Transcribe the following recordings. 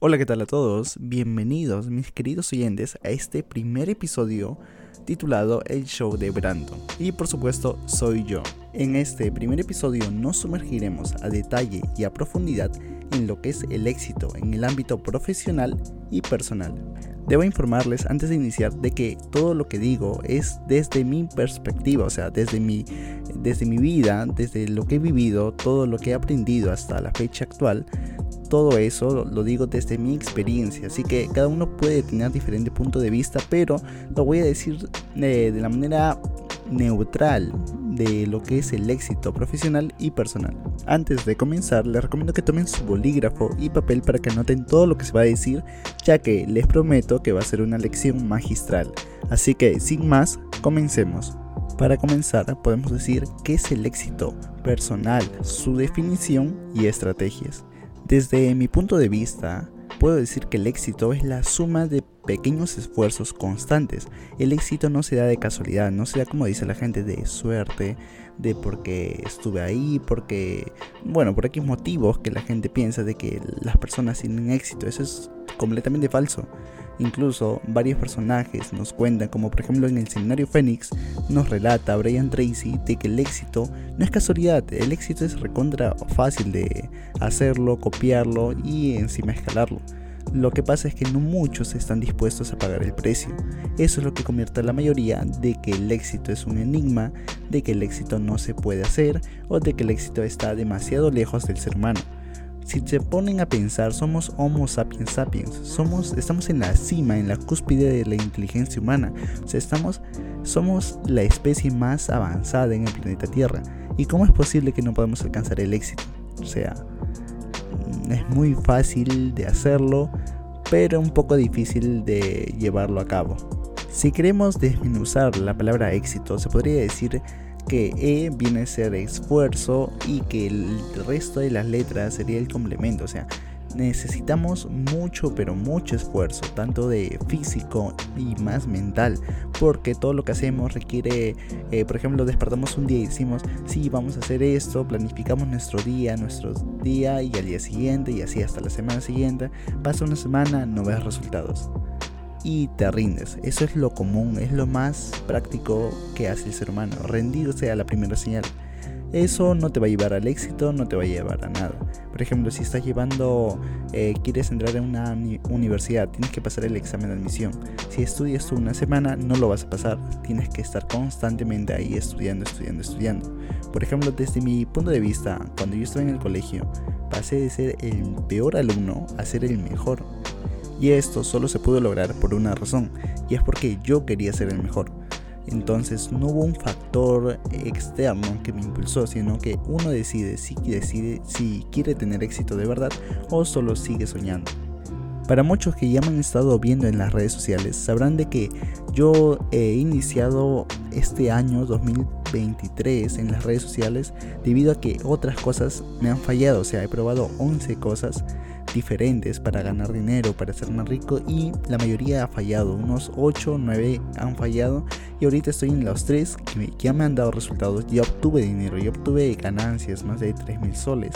Hola, ¿qué tal a todos? Bienvenidos, mis queridos oyentes, a este primer episodio titulado El Show de Brandon. Y por supuesto, soy yo. En este primer episodio nos sumergiremos a detalle y a profundidad en lo que es el éxito en el ámbito profesional y personal. Debo informarles antes de iniciar de que todo lo que digo es desde mi perspectiva, o sea, desde mi, desde mi vida, desde lo que he vivido, todo lo que he aprendido hasta la fecha actual, todo eso lo digo desde mi experiencia, así que cada uno puede tener diferente punto de vista, pero lo voy a decir de, de la manera neutral de lo que es el éxito profesional y personal. Antes de comenzar, les recomiendo que tomen su bolígrafo y papel para que anoten todo lo que se va a decir, ya que les prometo que va a ser una lección magistral. Así que, sin más, comencemos. Para comenzar, podemos decir qué es el éxito personal, su definición y estrategias. Desde mi punto de vista, puedo decir que el éxito es la suma de pequeños esfuerzos constantes. El éxito no se da de casualidad, no se da como dice la gente de suerte, de porque estuve ahí, porque, bueno, por aquí motivos que la gente piensa de que las personas tienen éxito. Eso es completamente falso. Incluso varios personajes nos cuentan, como por ejemplo en el seminario Fénix, nos relata Brian Tracy de que el éxito no es casualidad, el éxito es recontra fácil de hacerlo, copiarlo y encima escalarlo. Lo que pasa es que no muchos están dispuestos a pagar el precio. Eso es lo que convierte a la mayoría de que el éxito es un enigma, de que el éxito no se puede hacer o de que el éxito está demasiado lejos del ser humano. Si se ponen a pensar, somos Homo sapiens sapiens, somos, estamos en la cima, en la cúspide de la inteligencia humana, o sea, estamos, somos la especie más avanzada en el planeta Tierra. ¿Y cómo es posible que no podamos alcanzar el éxito? O sea, mm, es muy fácil de hacerlo, pero un poco difícil de llevarlo a cabo. Si queremos desmenuzar la palabra éxito, se podría decir que E viene a ser esfuerzo y que el resto de las letras sería el complemento. O sea, necesitamos mucho, pero mucho esfuerzo, tanto de físico y más mental, porque todo lo que hacemos requiere, eh, por ejemplo, despertamos un día y decimos, sí, vamos a hacer esto, planificamos nuestro día, nuestro día y al día siguiente y así hasta la semana siguiente, pasa una semana, no ves resultados y te rindes. Eso es lo común, es lo más práctico que hace el ser humano, rendirse a la primera señal. Eso no te va a llevar al éxito, no te va a llevar a nada. Por ejemplo, si estás llevando, eh, quieres entrar en una universidad, tienes que pasar el examen de admisión. Si estudias tú una semana, no lo vas a pasar. Tienes que estar constantemente ahí estudiando, estudiando, estudiando. Por ejemplo, desde mi punto de vista, cuando yo estaba en el colegio, pasé de ser el peor alumno a ser el mejor. Y esto solo se pudo lograr por una razón, y es porque yo quería ser el mejor. Entonces no hubo un factor externo que me impulsó, sino que uno decide si, quiere tener éxito de verdad o solo sigue soñando. Para muchos que ya me han estado viendo en las redes sociales, sabrán de que yo he iniciado este año 2023 en las redes sociales debido a que otras cosas me han fallado, o sea, he probado 11 cosas diferentes para ganar dinero, para ser más rico y la mayoría ha fallado, unos 8 o 9 han fallado y ahorita estoy en los 3 que ya me han dado resultados, ya obtuve dinero, ya obtuve ganancias, más de 3 mil soles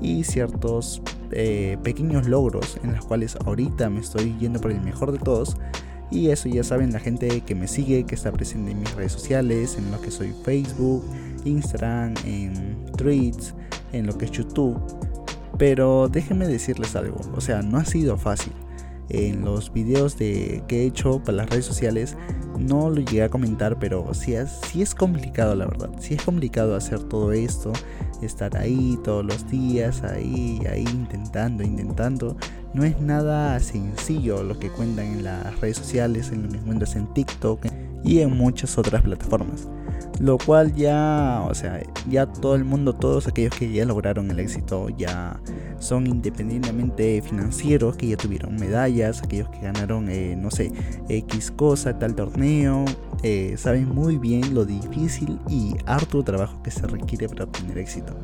y ciertos eh, pequeños logros en los cuales ahorita me estoy yendo por el mejor de todos. Y eso ya saben la gente que me sigue, que está presente en mis redes sociales, en lo que soy Facebook, Instagram, en Tweets, en lo que es YouTube pero déjenme decirles algo, o sea, no ha sido fácil. En los videos de, que he hecho para las redes sociales no lo llegué a comentar, pero sí es, sí es complicado la verdad. Sí es complicado hacer todo esto, estar ahí todos los días, ahí, ahí intentando, intentando. No es nada sencillo lo que cuentan en las redes sociales, en lo que cuentas en TikTok y en muchas otras plataformas lo cual ya, o sea, ya todo el mundo, todos aquellos que ya lograron el éxito, ya son independientemente financieros, que ya tuvieron medallas, aquellos que ganaron, eh, no sé, X cosa, tal torneo, eh, saben muy bien lo difícil y harto trabajo que se requiere para obtener éxito.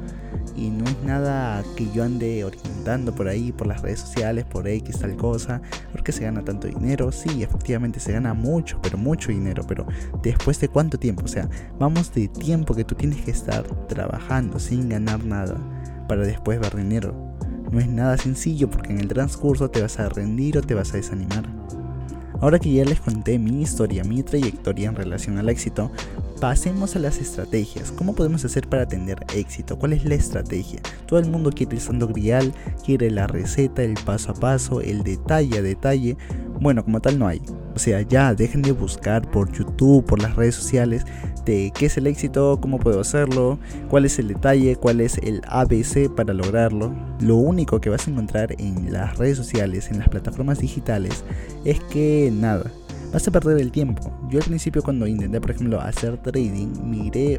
Y no es nada que yo ande orientando por ahí, por las redes sociales, por X tal cosa, porque se gana tanto dinero. Sí, efectivamente se gana mucho, pero mucho dinero, pero después de cuánto tiempo, o sea, vamos de tiempo que tú tienes que estar trabajando sin ganar nada para después ver dinero. no es nada sencillo porque en el transcurso te vas a rendir o te vas a desanimar. Ahora que ya les conté mi historia, mi trayectoria en relación al éxito, pasemos a las estrategias. ¿Cómo podemos hacer para tener éxito? ¿Cuál es la estrategia? Todo el mundo quiere el santo grial, quiere la receta, el paso a paso, el detalle a detalle. Bueno, como tal no hay. O sea, ya dejen de buscar por YouTube, por las redes sociales, de qué es el éxito, cómo puedo hacerlo, cuál es el detalle, cuál es el ABC para lograrlo. Lo único que vas a encontrar en las redes sociales, en las plataformas digitales, es que nada, vas a perder el tiempo. Yo al principio cuando intenté, por ejemplo, hacer trading, miré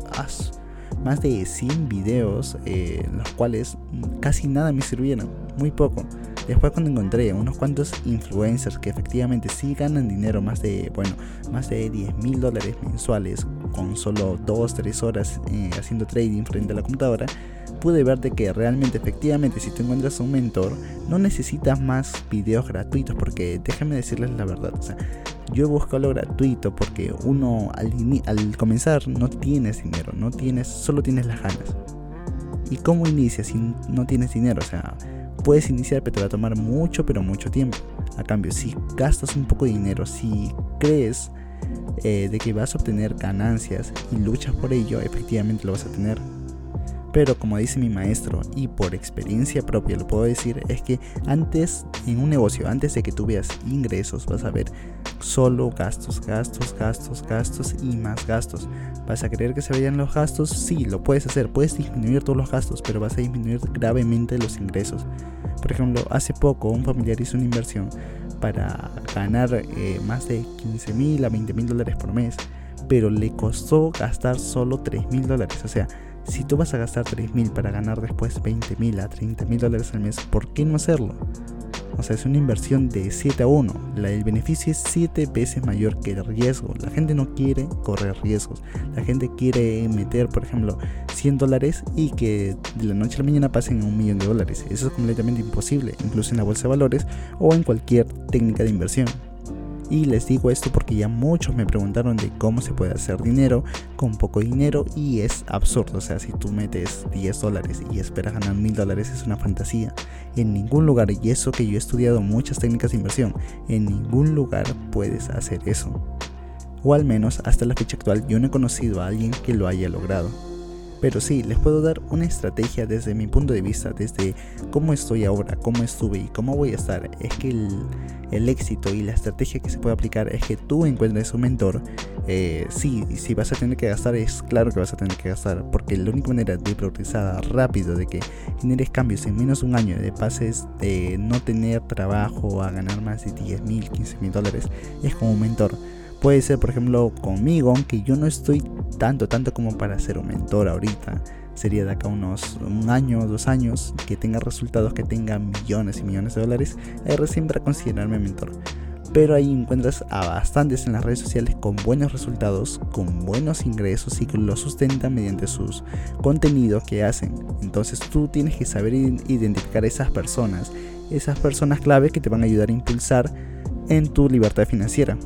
más de 100 videos, eh, los cuales casi nada me sirvieron, muy poco. Después cuando encontré unos cuantos influencers que efectivamente sí ganan dinero, más de, bueno, más de 10 mil dólares mensuales con solo 2-3 horas eh, haciendo trading frente a la computadora, pude ver de que realmente efectivamente si tú encuentras un mentor no necesitas más videos gratuitos porque déjenme decirles la verdad, o sea, yo he buscado lo gratuito porque uno al, al comenzar no tienes dinero, no tienes, solo tienes las ganas. ¿Y cómo inicias si no tienes dinero? O sea, puedes iniciar pero te va a tomar mucho pero mucho tiempo. A cambio, si gastas un poco de dinero, si crees eh, de que vas a obtener ganancias y luchas por ello, efectivamente lo vas a tener. Pero como dice mi maestro y por experiencia propia lo puedo decir, es que antes en un negocio, antes de que tú veas ingresos, vas a ver solo gastos, gastos, gastos, gastos y más gastos. ¿Vas a querer que se vayan los gastos? Sí, lo puedes hacer, puedes disminuir todos los gastos, pero vas a disminuir gravemente los ingresos. Por ejemplo, hace poco un familiar hizo una inversión para ganar eh, más de 15 mil a 20 mil dólares por mes, pero le costó gastar solo 3 mil dólares. O sea, si tú vas a gastar 3.000 para ganar después 20.000 a 30.000 dólares al mes, ¿por qué no hacerlo? O sea, es una inversión de 7 a 1. el beneficio es 7 veces mayor que el riesgo. La gente no quiere correr riesgos. La gente quiere meter, por ejemplo, 100 dólares y que de la noche a la mañana pasen a un millón de dólares. Eso es completamente imposible, incluso en la bolsa de valores o en cualquier técnica de inversión. Y les digo esto porque ya muchos me preguntaron de cómo se puede hacer dinero con poco dinero y es absurdo. O sea, si tú metes 10 dólares y esperas ganar mil dólares es una fantasía. En ningún lugar, y eso que yo he estudiado muchas técnicas de inversión, en ningún lugar puedes hacer eso. O al menos hasta la fecha actual yo no he conocido a alguien que lo haya logrado. Pero sí, les puedo dar una estrategia desde mi punto de vista, desde cómo estoy ahora, cómo estuve y cómo voy a estar. Es que el, éxito y la estrategia que se puede aplicar es que tú encuentres un mentor. Eh, sí, si vas a tener que gastar, es claro que vas a tener que gastar, porque la única manera de progresar rápido, de que generes cambios en menos de un año, de pases de no tener trabajo a ganar más de 10 mil, 15 mil dólares, es con un mentor. Puede ser, por ejemplo, conmigo, aunque yo no estoy tanto, tanto como para ser un mentor ahorita. Sería de acá unos un año, dos años, que tenga resultados, que tenga millones y millones de dólares, ahí recién para considerarme mentor. Pero ahí encuentras a bastantes en las redes sociales con buenos resultados, con buenos ingresos y que lo sustentan mediante sus contenidos que hacen. Entonces tú tienes que saber identificar esas personas, esas personas clave que te van a ayudar a impulsar en tu libertad financiera.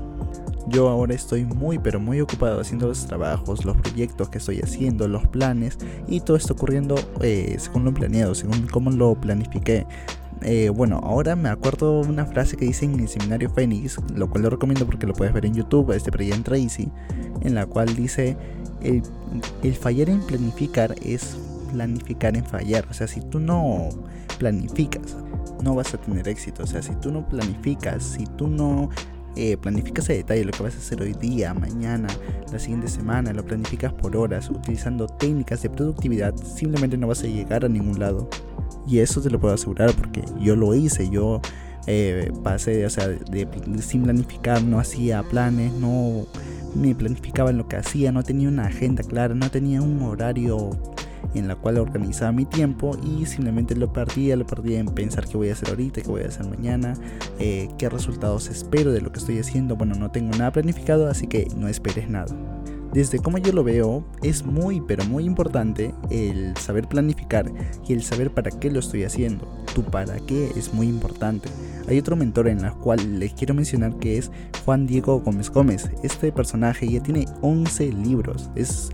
Yo ahora estoy muy pero muy ocupado haciendo los trabajos, los proyectos que estoy haciendo, los planes y todo está ocurriendo eh, según lo planeado, según cómo lo planifiqué. Eh, bueno, ahora me acuerdo una frase que dice en el seminario Fénix, lo cual lo recomiendo porque lo puedes ver en YouTube, este Brian Tracy, en la cual dice, el, el fallar en planificar es planificar en fallar. O sea, si tú no planificas, no vas a tener éxito. O sea, si tú no planificas, si tú no eh, planificas a detalle lo que vas a hacer hoy día, mañana, la siguiente semana, lo planificas por horas, utilizando técnicas de productividad, simplemente no vas a llegar a ningún lado. Y eso te lo puedo asegurar porque yo lo hice, yo eh, pasé, o sea, de, sin planificar, no hacía planes, no me planificaba en lo que hacía, no tenía una agenda clara, no tenía un horario en la cual organizaba mi tiempo y simplemente lo perdía, lo perdía en pensar qué voy a hacer ahorita, qué voy a hacer mañana, eh, qué resultados espero de lo que estoy haciendo. Bueno, no tengo nada planificado, así que no esperes nada. Desde como yo lo veo, es muy pero muy importante el saber planificar y el saber para qué lo estoy haciendo. Tu para qué es muy importante. Hay otro mentor en el cual les quiero mencionar que es Juan Diego Gómez Gómez. Este personaje ya tiene 11 libros. Es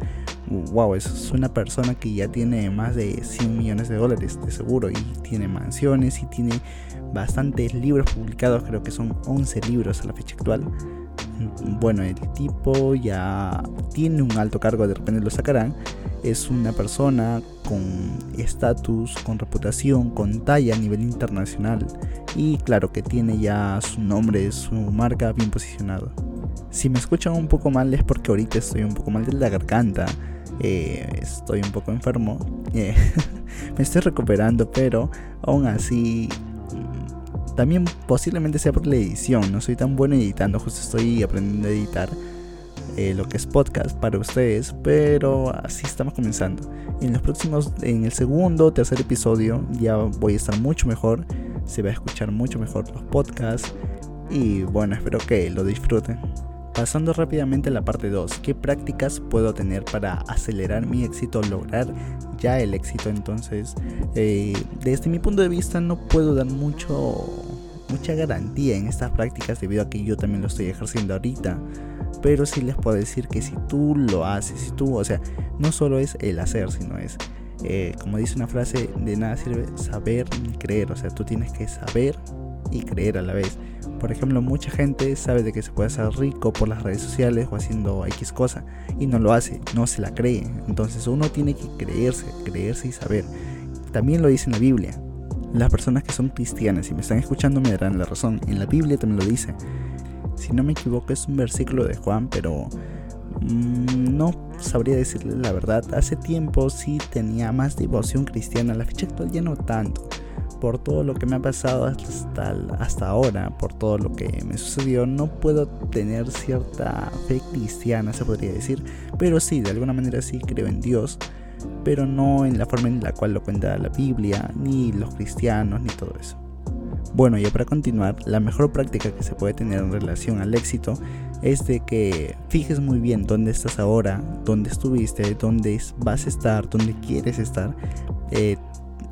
wow, es una persona que ya tiene más de 100 millones de dólares de seguro y tiene mansiones y tiene bastantes libros publicados, creo que son 11 libros a la fecha actual. Bueno, el tipo ya tiene un alto cargo, de repente lo sacarán. Es una persona con estatus, con reputación, con talla a nivel internacional. Y claro que tiene ya su nombre, su marca bien posicionado. Si me escuchan un poco mal es porque ahorita estoy un poco mal de la garganta. Eh, estoy un poco enfermo. Eh, me estoy recuperando, pero aún así también posiblemente sea por la edición, no soy tan bueno editando, justo estoy aprendiendo a editar eh, lo que es podcast para ustedes, pero así estamos comenzando. En los próximos, en el segundo, tercer episodio ya voy a estar mucho mejor, se va a escuchar mucho mejor los podcasts y bueno, espero que lo disfruten. Pasando rápidamente a la parte 2, ¿qué prácticas puedo tener para acelerar mi éxito, lograr ya el éxito? Entonces, eh, desde mi punto de vista no puedo dar mucho, mucha garantía en estas prácticas debido a que yo también lo estoy ejerciendo ahorita. Pero sí les puedo decir que si tú lo haces, si tú, o sea, no solo es el hacer, sino es, eh, como dice una frase, de nada sirve saber ni creer, o sea, tú tienes que saber y creer a la vez. Por ejemplo, mucha gente sabe de que se puede hacer rico por las redes sociales o haciendo X cosa y no lo hace, no se la cree. Entonces uno tiene que creerse, creerse y saber. También lo dice en la Biblia. Las personas que son cristianas y me están escuchando me darán la razón. En la Biblia también lo dice. Si no me equivoco es un versículo de Juan, pero mm, no sabría decirle la verdad. Hace tiempo sí tenía más devoción cristiana, la fecha actual ya no tanto por todo lo que me ha pasado hasta, hasta ahora, por todo lo que me sucedió, no puedo tener cierta fe cristiana, se podría decir, pero sí, de alguna manera sí creo en Dios, pero no en la forma en la cual lo cuenta la Biblia, ni los cristianos, ni todo eso. Bueno, y para continuar, la mejor práctica que se puede tener en relación al éxito es de que fijes muy bien dónde estás ahora, dónde estuviste, dónde vas a estar, dónde quieres estar. Eh,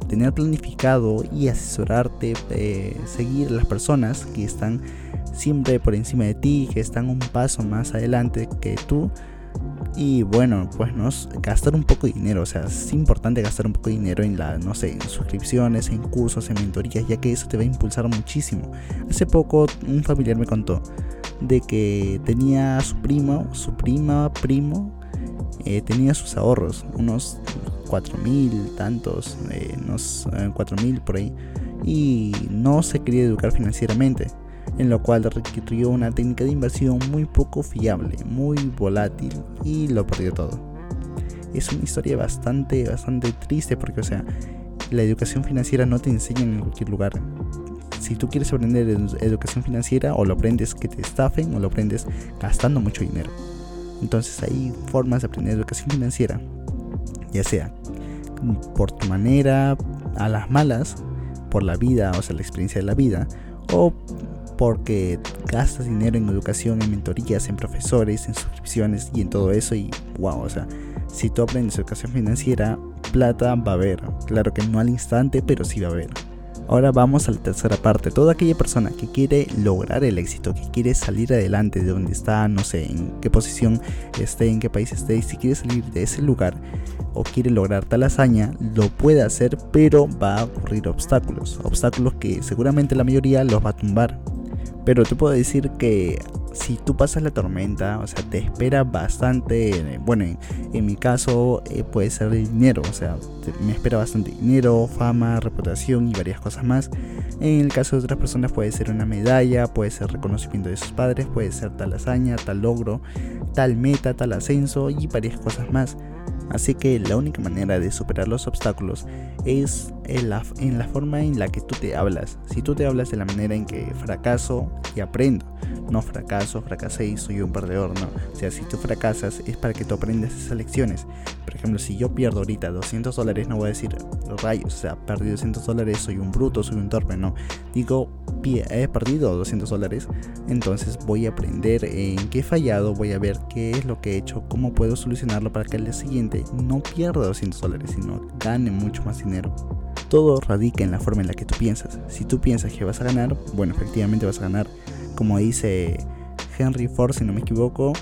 tener planificado y asesorarte, eh, seguir las personas que están siempre por encima de ti, que están un paso más adelante que tú. Y bueno, pues no gastar un poco de dinero, o sea, es importante gastar un poco de dinero en la, no sé, suscripciones, en cursos, en mentorías, ya que eso te va a impulsar muchísimo. Hace poco un familiar me contó de que tenía su primo, su prima, primo, eh, tenía sus ahorros, unos cuatro mil, tantos, eh, unos eh, cuatro mil por ahí, y no se quería educar financieramente, en lo cual requirió una técnica de inversión muy poco fiable, muy volátil y lo perdió todo. Es una historia bastante, bastante triste porque, o sea, la educación financiera no te enseña en cualquier lugar. Si tú quieres aprender educación financiera, o lo aprendes que te estafen, o lo aprendes gastando mucho dinero. Entonces hay formas de aprender educación financiera, ya sea por tu manera, a las malas, por la vida, o sea, la experiencia de la vida, o porque gastas dinero en educación, en mentorías, en profesores, en suscripciones y en todo eso y wow, o sea, si tú aprendes educación financiera, plata va a haber. Claro que no al instante, pero sí va a haber. Ahora vamos a la tercera parte. Toda aquella persona que quiere lograr el éxito, que quiere salir adelante de donde está, no sé en qué posición esté, en qué país esté, y si quiere salir de ese lugar o quiere lograr tal hazaña, lo puede hacer, pero va a ocurrir obstáculos. Obstáculos que seguramente la mayoría los va a tumbar. Pero te puedo decir que si tú pasas la tormenta, o sea, te espera bastante, bueno, en, mi caso eh, puede ser dinero, o sea, me espera bastante dinero, fama, reputación y varias cosas más. En el caso de otras personas puede ser una medalla, puede ser reconocimiento de sus padres, puede ser tal hazaña, tal logro, tal meta, tal ascenso y varias cosas más. Así que la única manera de superar los obstáculos es en la, en la, forma en la que tú te hablas. Si tú te hablas de la manera en que fracaso y aprendo, no fracaso, fracasé y soy un perdedor, no. O sea, si tú fracasas es para que tú aprendas esas lecciones. Por ejemplo, si yo pierdo ahorita 200 dólares, no voy a decir rayos, o sea, perdí 200 dólares, soy un bruto, soy un torpe, no. Digo, he perdido 200 dólares, entonces voy a aprender en qué he fallado, voy a ver qué es lo que he hecho, cómo puedo solucionarlo para que al día siguiente no pierda 200 dólares, sino gane mucho más dinero. Todo radica en la forma en la que tú piensas. Si tú piensas que vas a ganar, bueno, efectivamente vas a ganar. Como dice Henry Ford, si no me equivoco,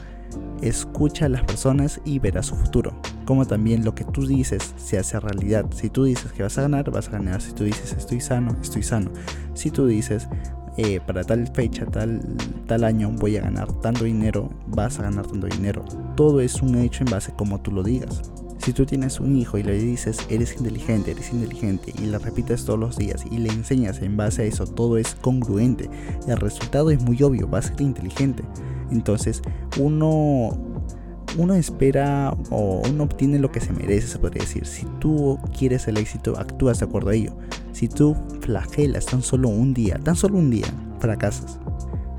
escucha a las personas y verás su futuro. Como también lo que tú dices se hace realidad. Si tú dices que vas a ganar, vas a ganar. Si tú dices estoy sano, estoy sano. Si tú dices eh, para tal fecha, tal, tal año voy a ganar tanto dinero, vas a ganar tanto dinero. Todo es un hecho en base a como tú lo digas. Si tú tienes un hijo y le dices eres inteligente, eres inteligente y le repites todos los días y le enseñas en base a eso, todo es congruente. El resultado es muy obvio, va a ser inteligente. Entonces uno uno espera o uno obtiene lo que se merece, se podría decir. Si tú quieres el éxito, actúas de acuerdo a ello. Si tú flagelas tan solo un día, tan solo un día, fracasas.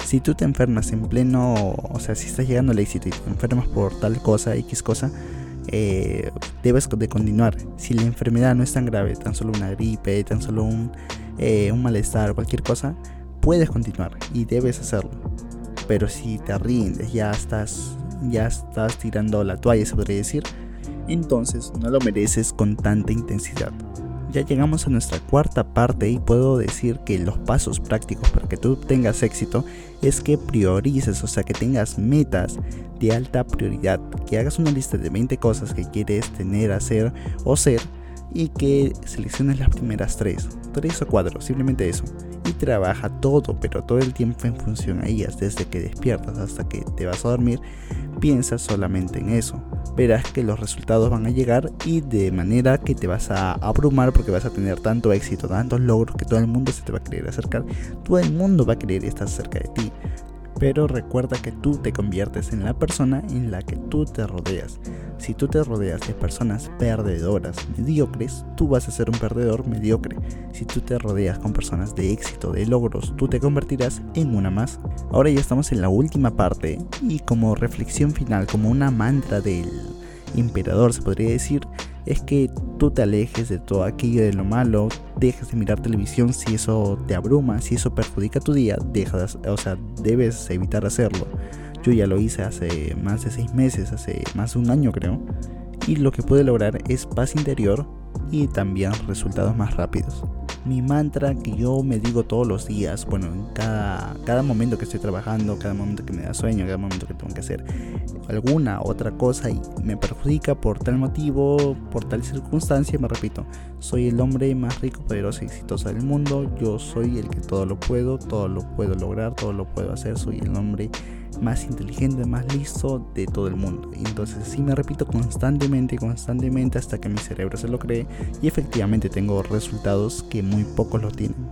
Si tú te enfermas en pleno, o sea, si estás llegando al éxito y te enfermas por tal cosa, X cosa, eh, debes de continuar. Si la enfermedad no es tan grave, tan solo una gripe, tan solo un, eh, un malestar, cualquier cosa, puedes continuar y debes hacerlo. Pero si te rindes, ya estás ya estás tirando la toalla, se podría decir, entonces no lo mereces con tanta intensidad. Ya llegamos a nuestra cuarta parte y puedo decir que los pasos prácticos para que tú tengas éxito es que priorices, o sea, que tengas metas de alta prioridad, que hagas una lista de 20 cosas que quieres tener, hacer o ser y que selecciones las primeras 3, 3 o 4, simplemente eso trabaja todo, pero todo el tiempo en función a ellas, desde que despiertas hasta que te vas a dormir, piensas solamente en eso. Verás que los resultados van a llegar y de manera que te vas a abrumar porque vas a tener tanto éxito, tantos logros que todo el mundo se te va a querer acercar, todo el mundo va a querer estar cerca de ti pero recuerda que tú te conviertes en la persona en la que tú te rodeas. Si tú te rodeas de personas perdedoras, mediocres, tú vas a ser un perdedor mediocre. Si tú te rodeas con personas de éxito, de logros, tú te convertirás en una más. Ahora ya estamos en la última parte y como reflexión final, como una mantra del emperador se podría decir, es que tú te alejes de todo aquello de lo malo, dejes de mirar televisión si eso te abruma, si eso perjudica tu día, dejas, o sea, debes evitar hacerlo. Yo ya lo hice hace más de seis meses, hace más de un año creo, y lo que pude lograr es paz interior y también resultados más rápidos mi mantra que yo me digo todos los días, bueno, en cada, cada momento que estoy trabajando, cada momento que me da sueño, cada momento que tengo que hacer alguna otra cosa y me perjudica por tal motivo, por tal circunstancia, me repito, soy el hombre más rico, poderoso y exitoso del mundo, yo soy el que todo lo puedo, todo lo puedo lograr, todo lo puedo hacer, soy el hombre más inteligente, más listo de todo el mundo. Y entonces sí me repito constantemente, constantemente hasta que mi cerebro se lo cree y efectivamente tengo resultados que muy pocos lo tienen.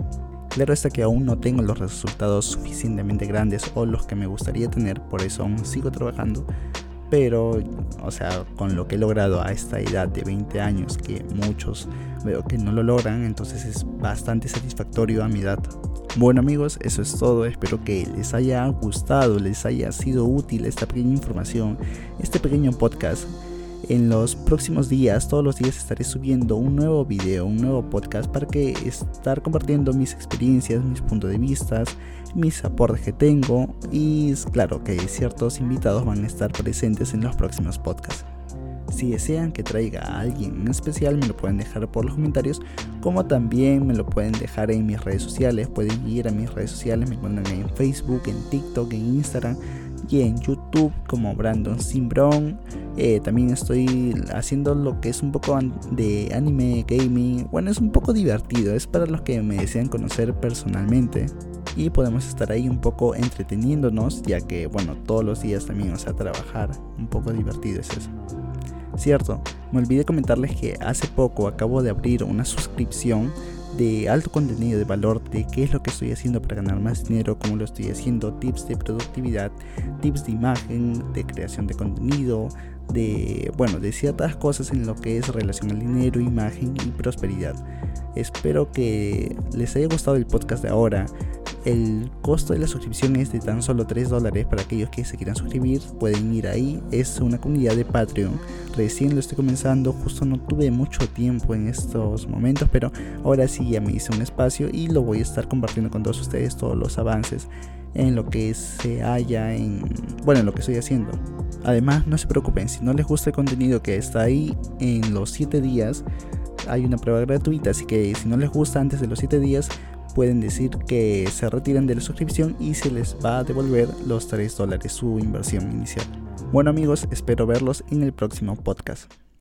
Claro está que aún no tengo los resultados suficientemente grandes o los que me gustaría tener, por eso aún sigo trabajando. Pero, o sea, con lo que he logrado a esta edad de 20 años, que muchos veo que no lo logran, entonces es bastante satisfactorio a mi edad. Bueno amigos, eso es todo, espero que les haya gustado, les haya sido útil esta pequeña información, este pequeño podcast. En los próximos días, todos los días estaré subiendo un nuevo video, un nuevo podcast para que estar compartiendo mis experiencias, mis puntos de vista, mis aportes que tengo y claro que ciertos invitados van a estar presentes en los próximos podcasts. Si desean que traiga a alguien en especial, me lo pueden dejar por los comentarios, como también me lo pueden dejar en mis redes sociales. Pueden ir a mis redes sociales, me encuentran en Facebook, en TikTok, en Instagram y en YouTube como Brandon Simbron. Eh, también estoy haciendo lo que es un poco de anime, gaming. Bueno, es un poco divertido, es para los que me desean conocer personalmente. Y podemos estar ahí un poco entreteniéndonos, ya que, bueno, todos los días también, o sea, trabajar, un poco divertido es eso. Cierto, me olvidé comentarles que hace poco acabo de abrir una suscripción de alto contenido de valor de qué es lo que estoy haciendo para ganar más dinero, cómo lo estoy haciendo, tips de productividad, tips de imagen, de creación de contenido, de bueno, de ciertas cosas en lo que es relación al dinero, imagen y prosperidad. Espero que les haya gustado el podcast de ahora. El costo de la suscripción es de tan solo 3 dólares para aquellos que se quieran suscribir. Pueden ir ahí. Es una comunidad de Patreon. Recién lo estoy comenzando. Justo no tuve mucho tiempo en estos momentos. Pero ahora sí ya me hice un espacio y lo voy a estar compartiendo con todos ustedes. Todos los avances en lo que se haya en... Bueno, en lo que estoy haciendo. Además, no se preocupen. Si no les gusta el contenido que está ahí en los 7 días hay una prueba gratuita, así que si no les gusta antes de los 7 días, pueden decir que se retiran de la suscripción y se les va a devolver los 3 dólares su inversión inicial. Bueno amigos, espero verlos en el próximo podcast.